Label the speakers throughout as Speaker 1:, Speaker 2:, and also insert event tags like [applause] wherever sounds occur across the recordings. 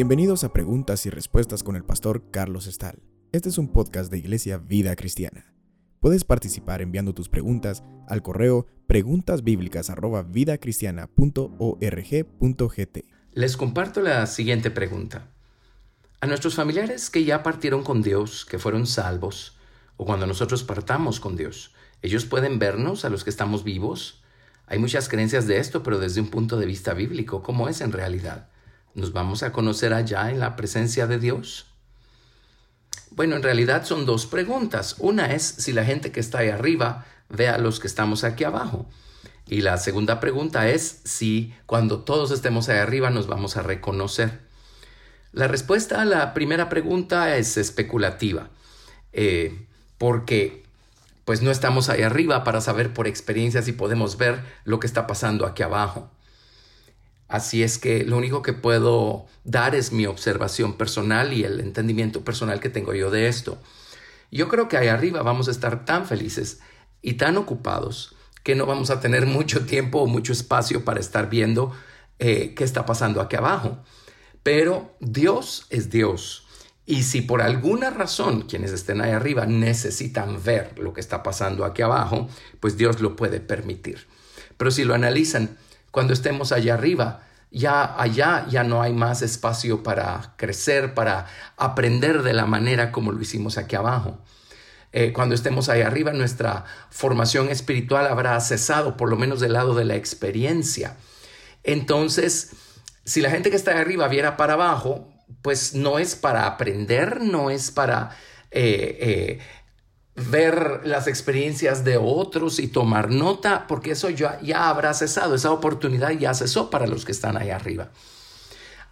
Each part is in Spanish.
Speaker 1: Bienvenidos a Preguntas y Respuestas con el pastor Carlos Estal. Este es un podcast de Iglesia Vida Cristiana. Puedes participar enviando tus preguntas al correo preguntasbiblicas@vidacristiana.org.gt.
Speaker 2: Les comparto la siguiente pregunta. A nuestros familiares que ya partieron con Dios, que fueron salvos, o cuando nosotros partamos con Dios, ¿ellos pueden vernos a los que estamos vivos? Hay muchas creencias de esto, pero desde un punto de vista bíblico, ¿cómo es en realidad? ¿Nos vamos a conocer allá en la presencia de Dios? Bueno, en realidad son dos preguntas. Una es si la gente que está ahí arriba ve a los que estamos aquí abajo. Y la segunda pregunta es si cuando todos estemos ahí arriba nos vamos a reconocer. La respuesta a la primera pregunta es especulativa, eh, porque pues no estamos ahí arriba para saber por experiencia si podemos ver lo que está pasando aquí abajo. Así es que lo único que puedo dar es mi observación personal y el entendimiento personal que tengo yo de esto. Yo creo que ahí arriba vamos a estar tan felices y tan ocupados que no vamos a tener [laughs] mucho tiempo o mucho espacio para estar viendo eh, qué está pasando aquí abajo. Pero Dios es Dios. Y si por alguna razón quienes estén ahí arriba necesitan ver lo que está pasando aquí abajo, pues Dios lo puede permitir. Pero si lo analizan, cuando estemos allá arriba, ya allá ya no hay más espacio para crecer, para aprender de la manera como lo hicimos aquí abajo. Eh, cuando estemos ahí arriba, nuestra formación espiritual habrá cesado, por lo menos del lado de la experiencia. Entonces, si la gente que está ahí arriba viera para abajo, pues no es para aprender, no es para eh, eh, ver las experiencias de otros y tomar nota, porque eso ya, ya habrá cesado, esa oportunidad ya cesó para los que están ahí arriba.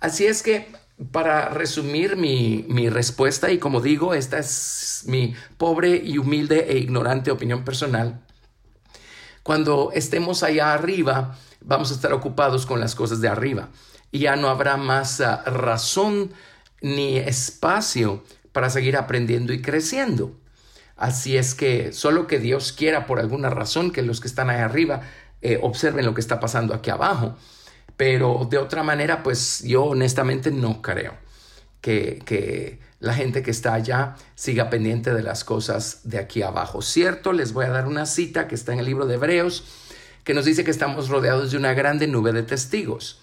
Speaker 2: Así es que, para resumir mi, mi respuesta, y como digo, esta es mi pobre y humilde e ignorante opinión personal, cuando estemos allá arriba, vamos a estar ocupados con las cosas de arriba y ya no habrá más uh, razón ni espacio para seguir aprendiendo y creciendo. Así es que solo que Dios quiera por alguna razón que los que están ahí arriba eh, observen lo que está pasando aquí abajo. Pero de otra manera, pues yo honestamente no creo que, que la gente que está allá siga pendiente de las cosas de aquí abajo. Cierto, les voy a dar una cita que está en el libro de Hebreos que nos dice que estamos rodeados de una grande nube de testigos.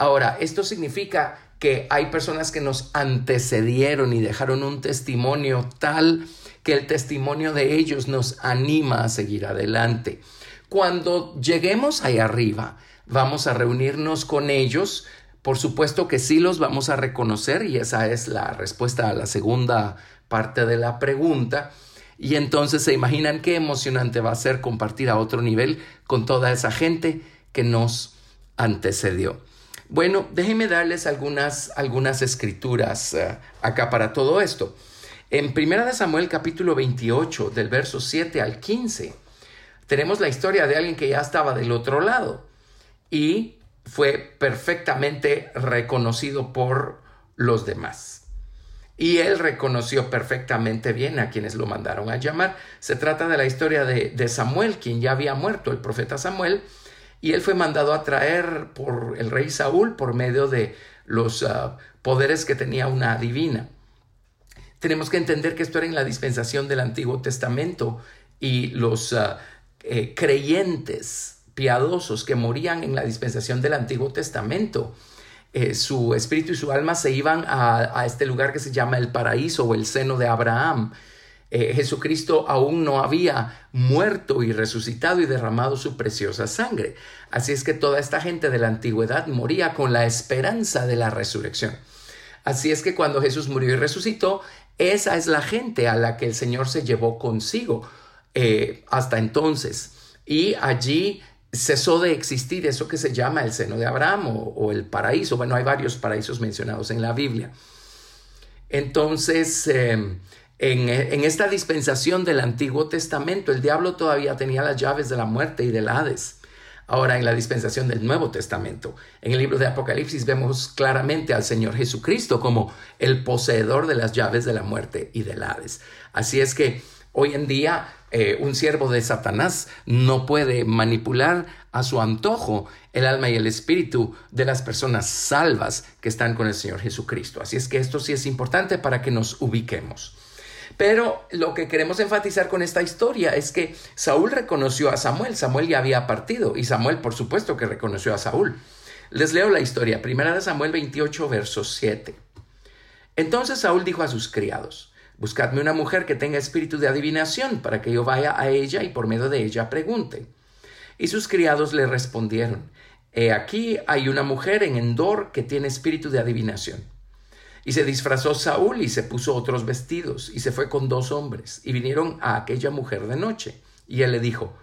Speaker 2: Ahora, esto significa que hay personas que nos antecedieron y dejaron un testimonio tal que el testimonio de ellos nos anima a seguir adelante. Cuando lleguemos ahí arriba, vamos a reunirnos con ellos. Por supuesto que sí los vamos a reconocer y esa es la respuesta a la segunda parte de la pregunta. Y entonces se imaginan qué emocionante va a ser compartir a otro nivel con toda esa gente que nos antecedió. Bueno, déjenme darles algunas, algunas escrituras uh, acá para todo esto. En 1 Samuel capítulo 28, del verso 7 al 15, tenemos la historia de alguien que ya estaba del otro lado y fue perfectamente reconocido por los demás. Y él reconoció perfectamente bien a quienes lo mandaron a llamar. Se trata de la historia de, Samuel, quien ya había muerto, el profeta Samuel, y él fue mandado a traer por el rey Saúl por medio de los ah, poderes que tenía una divina. Tenemos que entender que esto era en la dispensación del Antiguo Testamento y los ah, eh, creyentes piadosos que morían en la dispensación del Antiguo Testamento, eh, su espíritu y su alma se iban a, este lugar que se llama el paraíso o el seno de Abraham. Eh, Jesucristo aún no había muerto y resucitado y derramado su preciosa sangre. Así es que toda esta gente de la antigüedad moría con la esperanza de la resurrección. Así es que cuando Jesús murió y resucitó, esa es la gente a la que el Señor se llevó consigo eh, hasta entonces. Y allí cesó de existir eso que se llama el seno de Abraham o, el paraíso. Bueno, hay varios paraísos mencionados en la Biblia. Entonces, em, en, esta dispensación del Antiguo Testamento, el diablo todavía tenía las llaves de la muerte y del Hades. Ahora en la dispensación del Nuevo Testamento, en el libro de Apocalipsis vemos claramente al Señor Jesucristo como el poseedor de las llaves de la muerte y del Hades. Así es que Hoy en día eh, un siervo de Satanás no puede manipular a su antojo el alma y el espíritu de las personas salvas que están con el Señor Jesucristo. Así es que esto sí es importante para que nos ubiquemos. Pero lo que queremos enfatizar con esta historia es que Saúl reconoció a Samuel. Samuel ya había partido y Samuel por supuesto que reconoció a Saúl. Les leo la historia. Primera de Samuel 28, verso 7. Entonces Saúl dijo a sus criados, Buscadme una mujer que tenga espíritu de adivinación para que yo vaya a ella y por medio de ella pregunte. Y sus criados le respondieron, He aquí hay una mujer en Endor que tiene espíritu de adivinación. Y se disfrazó Saúl y se puso otros vestidos y se fue con dos hombres y vinieron a aquella mujer de noche. Y él le dijo,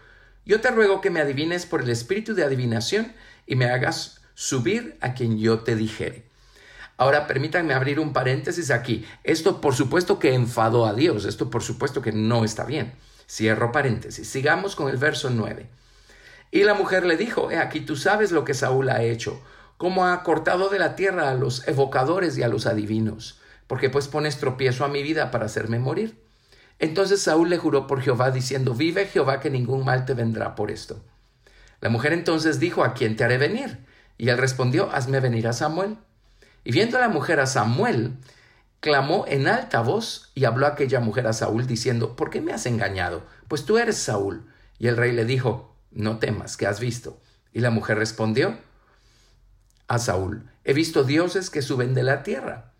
Speaker 2: Yo te ruego que me adivines por el espíritu de adivinación y me hagas subir a quien yo te dijere. Ahora permítanme abrir un paréntesis aquí. Esto por supuesto que enfadó a Dios, esto por supuesto que no está bien. Cierro paréntesis. Sigamos con el verso 9. Y la mujer le dijo, He aquí tú sabes lo que Saúl ha hecho, cómo ha cortado de la tierra a los evocadores y a los adivinos, porque pues pones tropiezo a mi vida para hacerme morir. Entonces Saúl le juró por Jehová, diciendo, Vive Jehová que ningún mal te vendrá por esto. La mujer entonces dijo, ¿a quién te haré venir? Y él respondió, Hazme venir a Samuel. Y viendo la mujer a Samuel, clamó en alta voz y habló aquella mujer a Saúl diciendo, ¿por qué me has engañado? Pues tú eres Saúl. Y el rey le dijo, no temas, ¿qué has visto? Y la mujer respondió a Saúl, he visto dioses que suben de la tierra.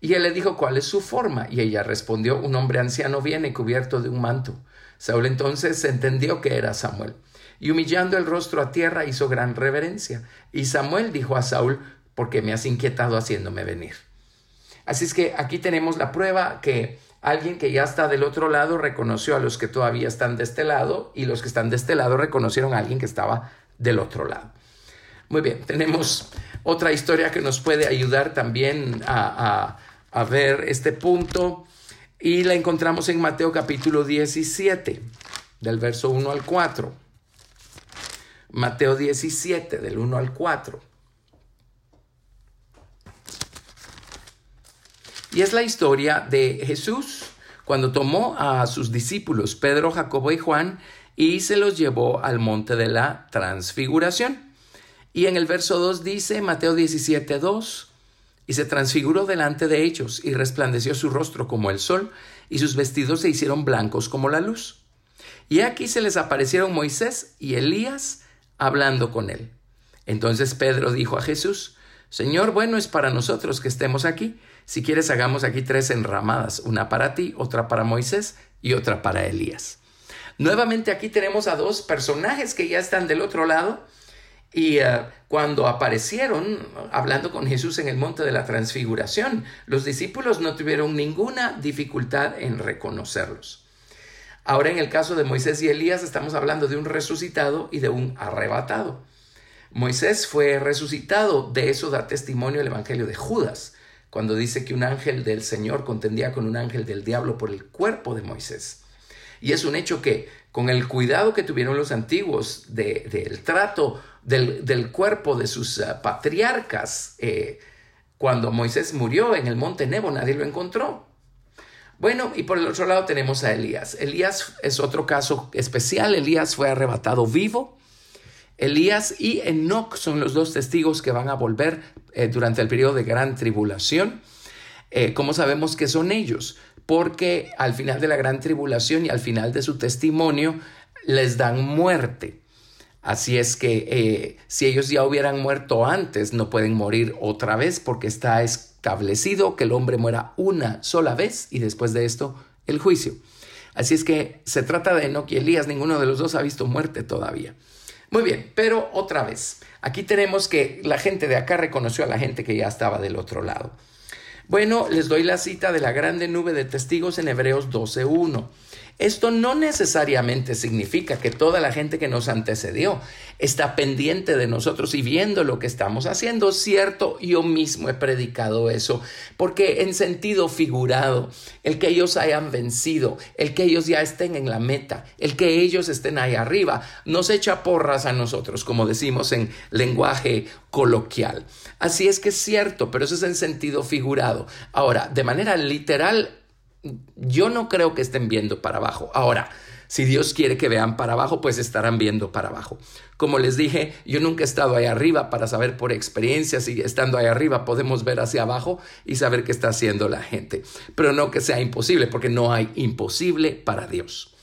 Speaker 2: Y él le dijo, ¿cuál es su forma? Y ella respondió, un hombre anciano viene cubierto de un manto. Saúl entonces entendió que era Samuel. Y humillando el rostro a tierra hizo gran reverencia. Y Samuel dijo a Saúl, porque me has inquietado haciéndome venir. Así es que aquí tenemos la prueba que alguien que ya está del otro lado reconoció a los que todavía están de este lado y los que están de este lado reconocieron a alguien que estaba del otro lado. Muy bien, tenemos otra historia que nos puede ayudar también a, ver este punto y la encontramos en Mateo capítulo 17, del verso 1 al 4. Mateo 17, del 1 al 4. Y es la historia de Jesús cuando tomó a sus discípulos Pedro, Jacobo y Juan y se los llevó al monte de la transfiguración. Y en el verso 2 dice, Mateo 17, 2, y se transfiguró delante de ellos y resplandeció su rostro como el sol y sus vestidos se hicieron blancos como la luz. Y aquí se les aparecieron Moisés y Elías hablando con él. Entonces Pedro dijo a Jesús, Señor, bueno es para nosotros que estemos aquí. Si quieres, hagamos aquí tres enramadas, una para ti, otra para Moisés y otra para Elías. Nuevamente aquí tenemos a dos personajes que ya están del otro lado y eh, cuando aparecieron hablando con Jesús en el monte de la transfiguración, los discípulos no tuvieron ninguna dificultad en reconocerlos. Ahora en el caso de Moisés y Elías estamos hablando de un resucitado y de un arrebatado. Moisés fue resucitado, de eso da testimonio el Evangelio de Judas cuando dice que un ángel del Señor contendía con un ángel del diablo por el cuerpo de Moisés. Y es un hecho que con el cuidado que tuvieron los antiguos del trato del, cuerpo de sus ah, patriarcas, eh, cuando Moisés murió en el monte Nebo, nadie lo encontró. Bueno, y por el otro lado tenemos a Elías. Elías es otro caso especial. Elías fue arrebatado vivo Elías y Enoch son los dos testigos que van a volver eh, durante el periodo de gran tribulación. Eh, ¿Cómo sabemos que son ellos? Porque al final de la gran tribulación y al final de su testimonio les dan muerte. Así es que eh, si ellos ya hubieran muerto antes, no pueden morir otra vez porque está establecido que el hombre muera una sola vez y después de esto el juicio. Así es que se trata de Enoch y Elías, ninguno de los dos ha visto muerte todavía. Muy bien, pero otra vez, aquí tenemos que la gente de acá reconoció a la gente que ya estaba del otro lado. Bueno, les doy la cita de la grande nube de testigos en Hebreos 12.1. Esto no necesariamente significa que toda la gente que nos antecedió está pendiente de nosotros y viendo lo que estamos haciendo. Cierto, yo mismo he predicado eso, porque en sentido figurado, el que ellos hayan vencido, el que ellos ya estén en la meta, el que ellos estén ahí arriba, nos echa porras a nosotros, como decimos en lenguaje coloquial. Así es que es cierto, pero eso es en sentido figurado. Ahora, de manera literal, yo no creo que estén viendo para abajo. Ahora, si Dios quiere que vean para abajo, pues estarán viendo para abajo. Como les dije, yo nunca he estado ahí arriba para saber por experiencia si estando ahí arriba podemos ver hacia abajo y saber qué está haciendo la gente. Pero no que sea imposible, porque no hay imposible para Dios.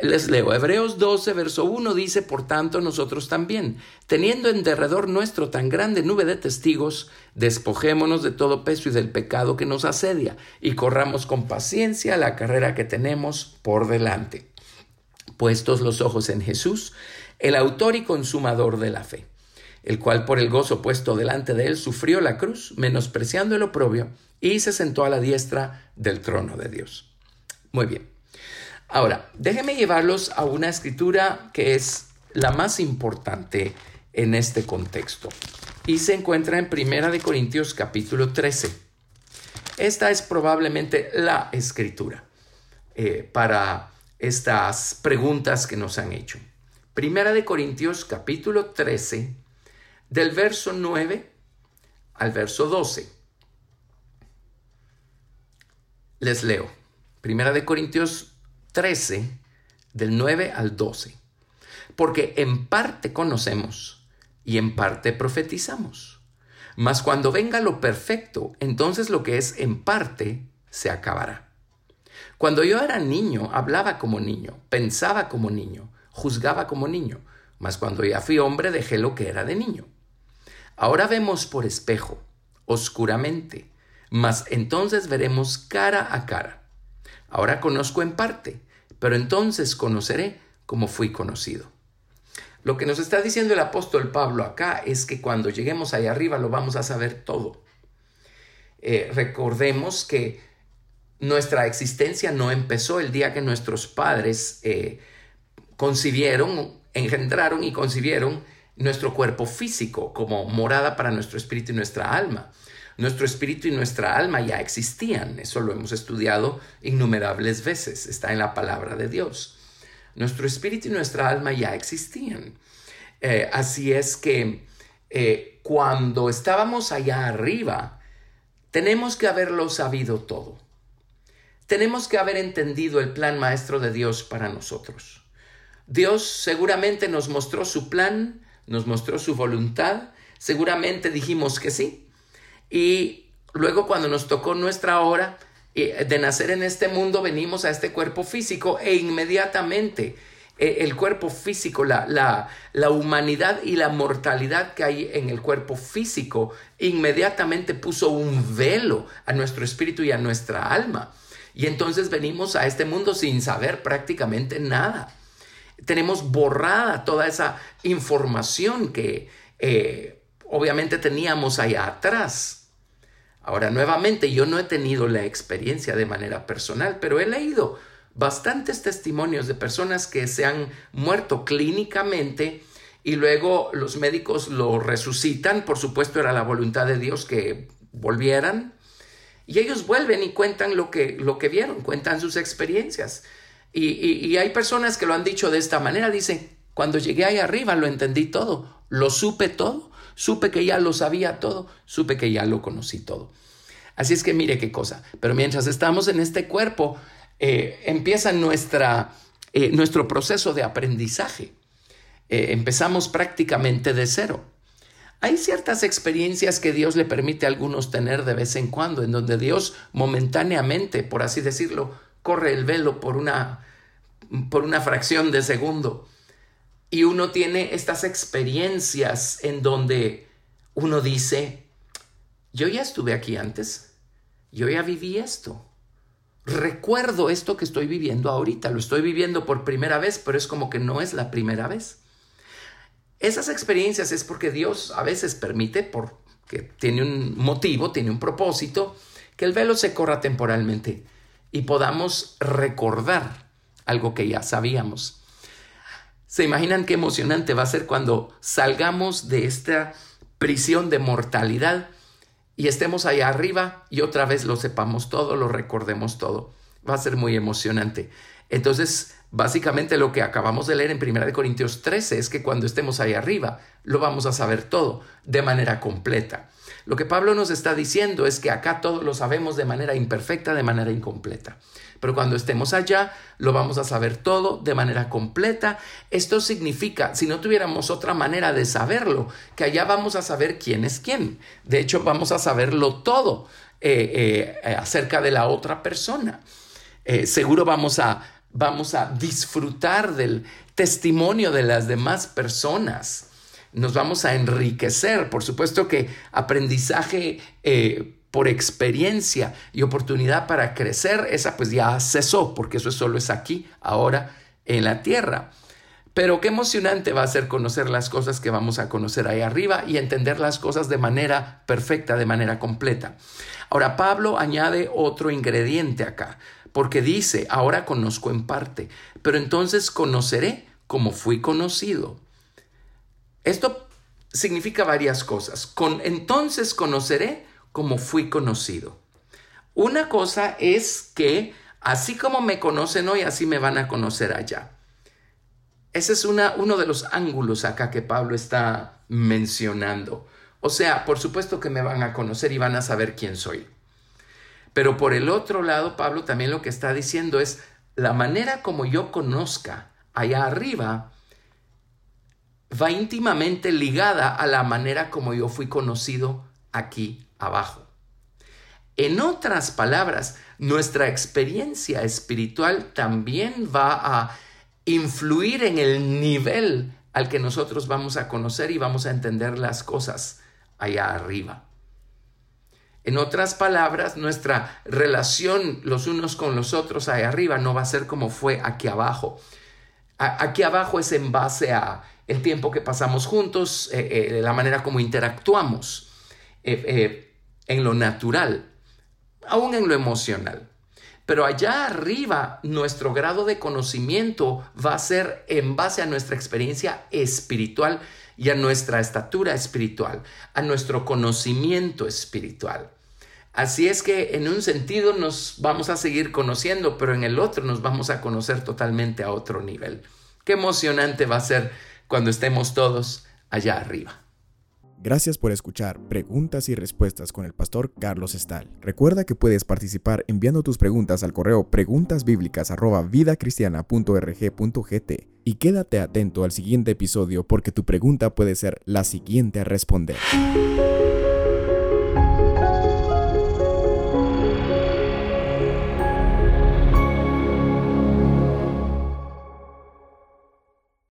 Speaker 2: Les leo, Hebreos 12, verso 1 dice, por tanto nosotros también, teniendo en derredor nuestro tan grande nube de testigos, despojémonos de todo peso y del pecado que nos asedia, y corramos con paciencia la carrera que tenemos por delante. Puestos los ojos en Jesús, el autor y consumador de la fe, el cual por el gozo puesto delante de él sufrió la cruz, menospreciando el oprobio, y se sentó a la diestra del trono de Dios. Muy bien. Ahora, déjenme llevarlos a una escritura que es la más importante en este contexto y se encuentra en Primera de Corintios capítulo 13. Esta es probablemente la escritura eh, para estas preguntas que nos han hecho. Primera de Corintios capítulo 13, del verso 9 al verso 12. Les leo. Primera de Corintios 13, del 9 al 12. Porque en parte conocemos y en parte profetizamos. Mas cuando venga lo perfecto, entonces lo que es en parte se acabará. Cuando yo era niño, hablaba como niño, pensaba como niño, juzgaba como niño, mas cuando ya fui hombre dejé lo que era de niño. Ahora vemos por espejo, oscuramente, mas entonces veremos cara a cara. Ahora conozco en parte, pero entonces conoceré como fui conocido. Lo que nos está diciendo el apóstol Pablo acá es que cuando lleguemos ahí arriba lo vamos a saber todo. Eh, recordemos que nuestra existencia no empezó el día que nuestros padres eh, concibieron, engendraron y concibieron nuestro cuerpo físico como morada para nuestro espíritu y nuestra alma. Nuestro espíritu y nuestra alma ya existían, eso lo hemos estudiado innumerables veces, está en la palabra de Dios. Nuestro espíritu y nuestra alma ya existían. Eh, así es que eh, cuando estábamos allá arriba, tenemos que haberlo sabido todo. Tenemos que haber entendido el plan maestro de Dios para nosotros. Dios seguramente nos mostró su plan, nos mostró su voluntad, seguramente dijimos que sí, y luego cuando nos tocó nuestra hora eh, de nacer en este mundo, venimos a este cuerpo físico e inmediatamente eh, el cuerpo físico, la, la, la humanidad y la mortalidad que hay en el cuerpo físico, inmediatamente puso un velo a nuestro espíritu y a nuestra alma. Y entonces venimos a este mundo sin saber prácticamente nada. Tenemos borrada toda esa información que eh, obviamente teníamos allá atrás. Ahora, nuevamente, yo no he tenido la experiencia de manera personal, pero he leído bastantes testimonios de personas que se han muerto clínicamente y luego los médicos lo resucitan. Por supuesto, era la voluntad de Dios que volvieran. Y ellos vuelven y cuentan lo que, lo que vieron, cuentan sus experiencias. Y, y hay personas que lo han dicho de esta manera, dicen, cuando llegué ahí arriba lo entendí todo, lo supe todo Supe que ya lo sabía todo, supe que ya lo conocí todo. Así es que mire qué cosa. Pero mientras estamos en este cuerpo, eh, empieza nuestra, eh, nuestro proceso de aprendizaje. Eh, empezamos prácticamente de cero. Hay ciertas experiencias que Dios le permite a algunos tener de vez en cuando, en donde Dios momentáneamente, por así decirlo, corre el velo por una, por una fracción de segundo y uno tiene estas experiencias en donde uno dice, yo ya estuve aquí antes, yo ya viví esto, recuerdo esto que estoy viviendo ahorita, lo estoy viviendo por primera vez, pero es como que no es la primera vez. Esas experiencias es porque Dios a veces permite, porque tiene un motivo, tiene un propósito, que el velo se corra temporalmente y podamos recordar algo que ya sabíamos. ¿Se imaginan qué emocionante va a ser cuando salgamos de esta prisión de mortalidad y estemos allá arriba y otra vez lo sepamos todo, lo recordemos todo? Va a ser muy emocionante. Entonces, básicamente lo que acabamos de leer en 1 Corintios 13 es que cuando estemos ahí arriba lo vamos a saber todo de manera completa. Lo que Pablo nos está diciendo es que acá todo lo sabemos de manera imperfecta, de manera incompleta. Pero cuando estemos allá, lo vamos a saber todo de manera completa. Esto significa, si no tuviéramos otra manera de saberlo, que allá vamos a saber quién es quién. De hecho, vamos a saberlo todo eh, eh, acerca de la otra persona. Eh, seguro vamos a, vamos a disfrutar del testimonio de las demás personas nos vamos a enriquecer. Por supuesto que aprendizaje eh, por experiencia y oportunidad para crecer, esa pues ya cesó, porque eso solo es aquí, ahora, en la tierra. Pero qué emocionante va a ser conocer las cosas que vamos a conocer ahí arriba y entender las cosas de manera perfecta, de manera completa. Ahora, Pablo añade otro ingrediente acá, porque dice, ahora conozco en parte, pero entonces conoceré como fui conocido. Esto significa varias cosas. Con, entonces conoceré como fui conocido. Una cosa es que así como me conocen hoy, así me van a conocer allá. Ese es una, uno de los ángulos acá que Pablo está mencionando. O sea, por supuesto que me van a conocer y van a saber quién soy. Pero por el otro lado, Pablo también lo que está diciendo es, la manera como yo conozca allá arriba va íntimamente ligada a la manera como yo fui conocido aquí abajo. En otras palabras, nuestra experiencia espiritual también va a influir en el nivel al que nosotros vamos a conocer y vamos a entender las cosas allá arriba. En otras palabras, nuestra relación los unos con los otros allá arriba no va a ser como fue aquí abajo. Aquí abajo es en base a el tiempo que pasamos juntos, eh, eh, la manera como interactuamos eh, en lo natural, aún en lo emocional. Pero allá arriba, nuestro grado de conocimiento va a ser en base a nuestra experiencia espiritual y a nuestra estatura espiritual, a nuestro conocimiento espiritual. Así es que en un sentido nos vamos a seguir conociendo, pero en el otro nos vamos a conocer totalmente a otro nivel. Qué emocionante va a ser cuando estemos todos allá arriba.
Speaker 1: Gracias por escuchar Preguntas y Respuestas con el pastor Carlos Estal. Recuerda que puedes participar enviando tus preguntas al correo preguntasbiblicas@vidacristiana.rg.gt y quédate atento al siguiente episodio porque tu pregunta puede ser la siguiente a responder.